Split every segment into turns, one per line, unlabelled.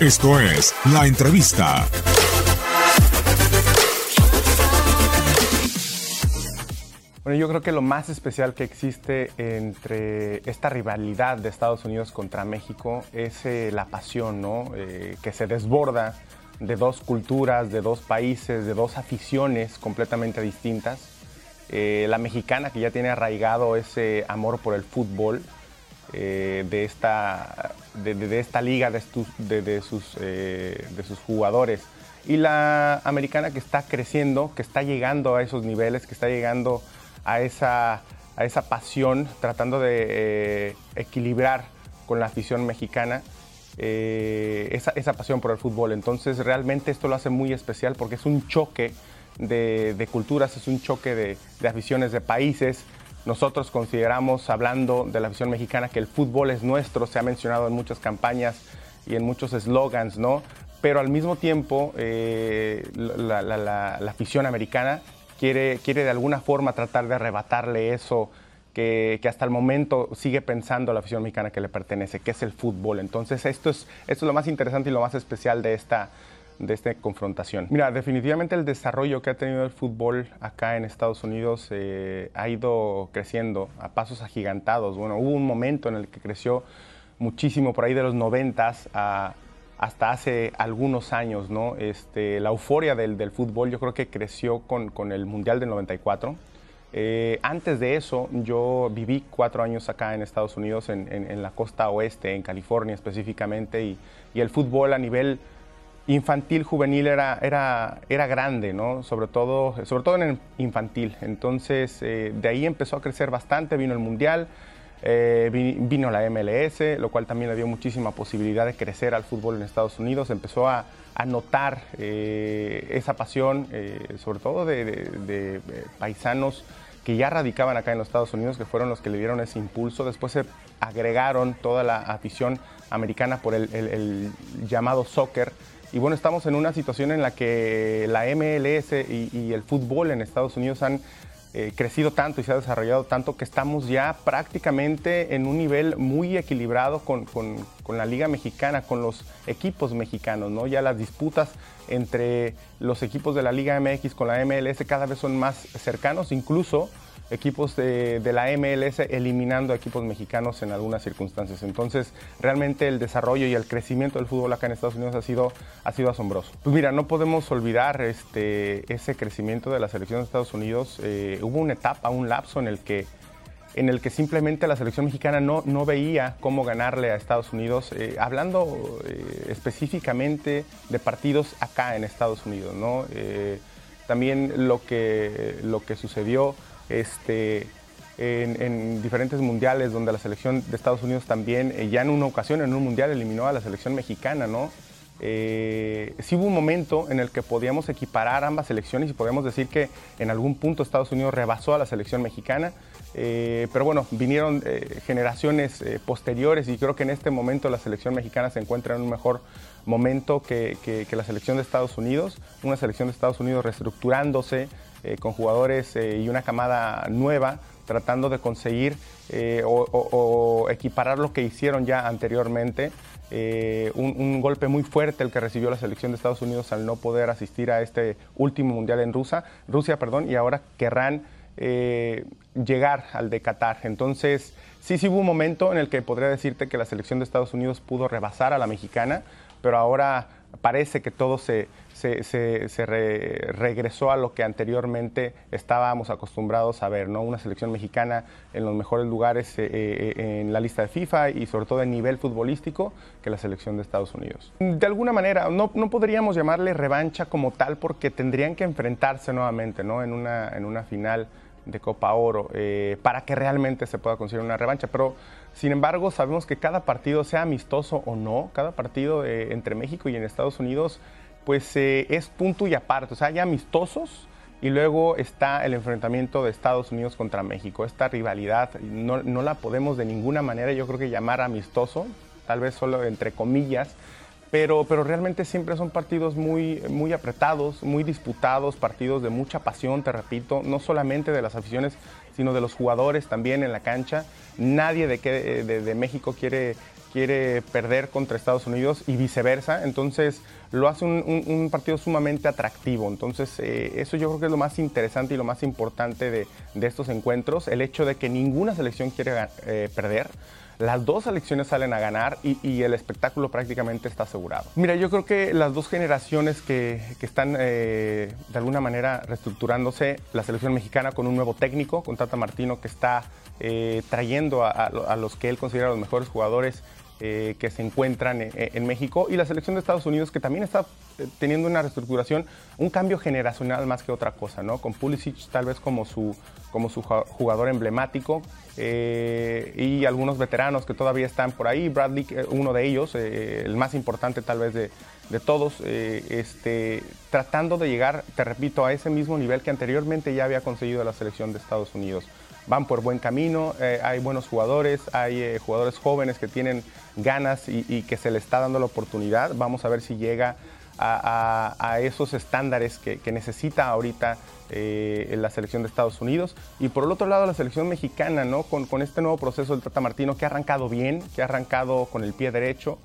Esto es La Entrevista.
Bueno, yo creo que lo más especial que existe entre esta rivalidad de Estados Unidos contra México es eh, la pasión, ¿no? Eh, que se desborda de dos culturas, de dos países, de dos aficiones completamente distintas. Eh, la mexicana que ya tiene arraigado ese amor por el fútbol, de, esta, de, esta liga, de, de, sus, de sus jugadores. Y la americana que está creciendo, que está llegando a esos niveles, que está llegando a esa, a esa pasión, tratando de eh, equilibrar con la afición mexicana eh, esa, esa, pasión por el fútbol. Entonces realmente esto lo hace muy especial porque es un choque de, de culturas, es un choque de, de, aficiones de países. Nosotros consideramos, hablando de la afición mexicana, que el fútbol es nuestro, se ha mencionado en muchas campañas y en muchos eslogans, ¿no? Pero al mismo tiempo, eh, la, la, afición americana quiere, quiere de alguna forma tratar de arrebatarle eso que, que, hasta el momento sigue pensando la afición mexicana que le pertenece, que es el fútbol. Entonces esto es, esto es lo más interesante y lo más especial de esta, de esta confrontación. Mira, definitivamente el desarrollo que ha tenido el fútbol acá en Estados Unidos eh, ha ido creciendo a pasos agigantados. Bueno, hubo un momento en el que creció muchísimo por ahí de los noventas a hasta hace algunos años, ¿no? Este, la euforia del, fútbol yo creo que creció con, con el Mundial del 94. Eh, antes de eso, yo viví cuatro años acá en Estados Unidos, en, en, en la costa oeste, en California específicamente, y, y, el fútbol a nivel infantil, juvenil era, era, era grande, ¿no? Sobre todo, sobre todo en el infantil. Entonces, eh, de ahí empezó a crecer bastante, vino el Mundial, eh, vino la MLS, lo cual también le dio muchísima posibilidad de crecer al fútbol en Estados Unidos. Empezó a, notar eh, esa pasión, sobre todo de, paisanos que ya radicaban acá en los Estados Unidos, que fueron los que le dieron ese impulso. Después se agregaron toda la afición americana por el llamado soccer. Y bueno, estamos en una situación en la que la MLS y, el fútbol en Estados Unidos han eh, crecido tanto y se ha desarrollado tanto que estamos ya prácticamente en un nivel muy equilibrado con, con, con, la Liga Mexicana, con los equipos mexicanos, ¿no? Ya las disputas entre los equipos de la Liga MX con la MLS cada vez son más cercanos, incluso equipos de, la MLS eliminando a equipos mexicanos en algunas circunstancias. Entonces, realmente el desarrollo y el crecimiento del fútbol acá en Estados Unidos ha sido, asombroso. Pues mira, no podemos olvidar este, ese crecimiento de la selección de Estados Unidos. Eh, hubo una etapa, un lapso en el que en el que simplemente la selección mexicana no, veía cómo ganarle a Estados Unidos, eh, hablando eh, específicamente de partidos acá en Estados Unidos. también lo que sucedió este, en, en, diferentes mundiales donde la selección de Estados Unidos también, eh, ya en una ocasión, en un mundial, eliminó a la selección mexicana, ¿no? Eh, sí hubo un momento en el que podíamos equiparar ambas selecciones y podíamos decir que en algún punto Estados Unidos rebasó a la selección mexicana, eh, pero bueno, vinieron generaciones posteriores y creo que en este momento la selección mexicana se encuentra en un mejor momento que, la selección de Estados Unidos, una selección de Estados Unidos reestructurándose con jugadores y una camada nueva, tratando de conseguir o equiparar lo que hicieron ya anteriormente. Eh, un, golpe muy fuerte el que recibió la selección de Estados Unidos al no poder asistir a este último mundial en Rusia, Rusia perdón, y ahora querrán eh, llegar al de Qatar. Entonces, sí, sí hubo un momento en el que podría decirte que la selección de Estados Unidos pudo rebasar a la mexicana, pero ahora parece que todo se, se, regresó a lo que anteriormente estábamos acostumbrados a ver, ¿no? Una selección mexicana en los mejores lugares eh, eh, en la lista de FIFA y sobre todo en nivel futbolístico que la selección de Estados Unidos. De alguna manera, no, no podríamos llamarle revancha como tal porque tendrían que enfrentarse nuevamente, ¿no? En una, en una final de Copa Oro eh, para que realmente se pueda conseguir una revancha. Pero, sin embargo, sabemos que cada partido, sea amistoso o no, cada partido entre México y en Estados Unidos pues eh, es punto y aparte. O sea, hay amistosos y luego está el enfrentamiento de Estados Unidos contra México. Esta rivalidad no, no, la podemos de ninguna manera, yo creo que llamar amistoso, tal vez solo entre comillas, pero, pero realmente siempre son partidos muy, muy apretados, muy disputados, partidos de mucha pasión, te repito, no solamente de las aficiones, sino de los jugadores también en la cancha. Nadie de, que, de, de México quiere quiere perder contra Estados Unidos y viceversa. Entonces lo hace un, partido sumamente atractivo. Entonces eh, eso yo creo que es lo más interesante y lo más importante de, estos encuentros. El hecho de que ninguna selección quiere eh, perder. Las dos selecciones salen a ganar y, el espectáculo prácticamente está asegurado. Mira, yo creo que las dos generaciones que, están eh, de alguna manera reestructurándose, la selección mexicana con un nuevo técnico, con Tata Martino, que está trayendo a, los que él considera los mejores jugadores eh, que se encuentran en, México y la selección de Estados Unidos que también está eh, teniendo una reestructuración, un cambio generacional más que otra cosa, ¿no? Con Pulisic tal vez como su, como su jugador emblemático eh, y algunos veteranos que todavía están por ahí, Bradley, uno de ellos, el más importante tal vez de, de todos, este, tratando de llegar, te repito, a ese mismo nivel que anteriormente ya había conseguido la selección de Estados Unidos van por buen camino, eh, hay buenos jugadores, hay eh, jugadores jóvenes que tienen ganas y, que se le está dando la oportunidad. Vamos a ver si llega a, esos estándares que, necesita ahorita eh, la selección de Estados Unidos. Y por el otro lado, la selección mexicana, ¿no? Con, este nuevo proceso del Tata Martino que ha arrancado bien, que ha arrancado con el pie derecho,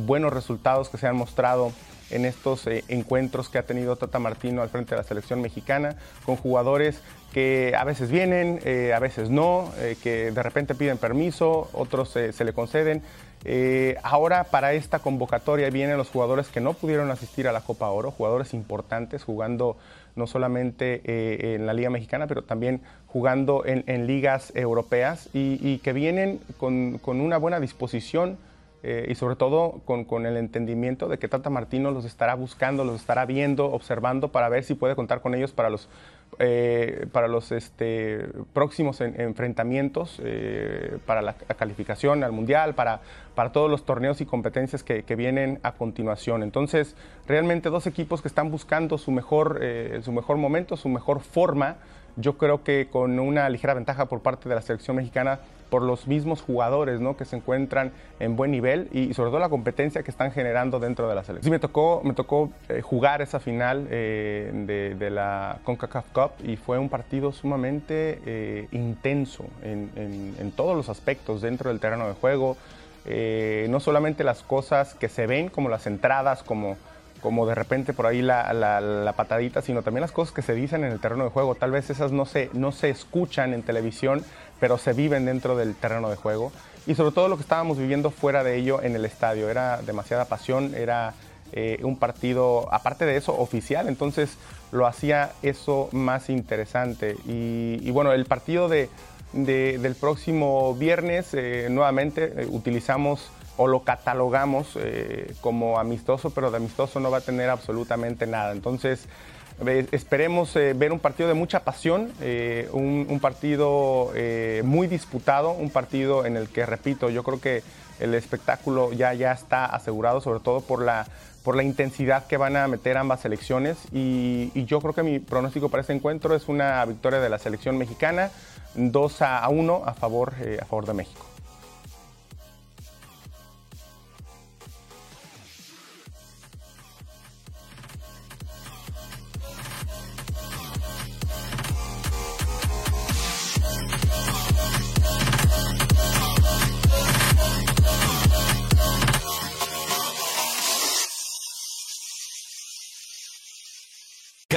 buenos resultados que se han mostrado en estos eh, encuentros que ha tenido Tata Martino al frente de la selección mexicana, con jugadores que a veces vienen, eh, a veces no, eh, que de repente piden permiso, otros se le conceden. ahora para esta convocatoria vienen los jugadores que no pudieron asistir a la Copa Oro, jugadores importantes jugando no solamente en la Liga Mexicana, pero también jugando en, ligas europeas y, que vienen con una buena disposición eh, y sobre todo con, el entendimiento de que Tata Martino los estará buscando, los estará viendo, observando para ver si puede contar con ellos para los, eh, para los este, próximos enfrentamientos, eh, para la, calificación al Mundial, para, para todos los torneos y competencias que, que, vienen a continuación. Entonces, realmente dos equipos que están buscando su mejor, su mejor momento, su mejor forma yo creo que con una ligera ventaja por parte de la selección mexicana por los mismos jugadores ¿no? que se encuentran en buen nivel y sobre todo la competencia que están generando dentro de la selección. Sí, me tocó, me tocó eh, jugar esa final eh, de, la CONCACAF Cup y fue un partido sumamente eh, intenso en, en, todos los aspectos dentro del terreno de juego. no solamente las cosas que se ven como las entradas, como como de repente por ahí la, patadita, sino también las cosas que se dicen en el terreno de juego. Tal vez esas no se, no se escuchan en televisión, pero se viven dentro del terreno de juego. Y sobre todo lo que estábamos viviendo fuera de ello en el estadio. Era demasiada pasión, era eh, un partido, aparte de eso, oficial. Entonces lo hacía eso más interesante. Y, bueno, el partido de, del próximo viernes, eh, nuevamente eh, utilizamos o lo catalogamos eh, como amistoso, pero de amistoso no va a tener absolutamente nada. Entonces, esperemos eh, ver un partido de mucha pasión, eh, un, partido muy disputado, un partido en el que, repito, yo creo que el espectáculo ya, ya está asegurado, sobre todo por la por la intensidad que van a meter ambas selecciones y, yo creo que mi pronóstico para este encuentro es una victoria de la selección mexicana, 2 a 1 a favor, a favor de México.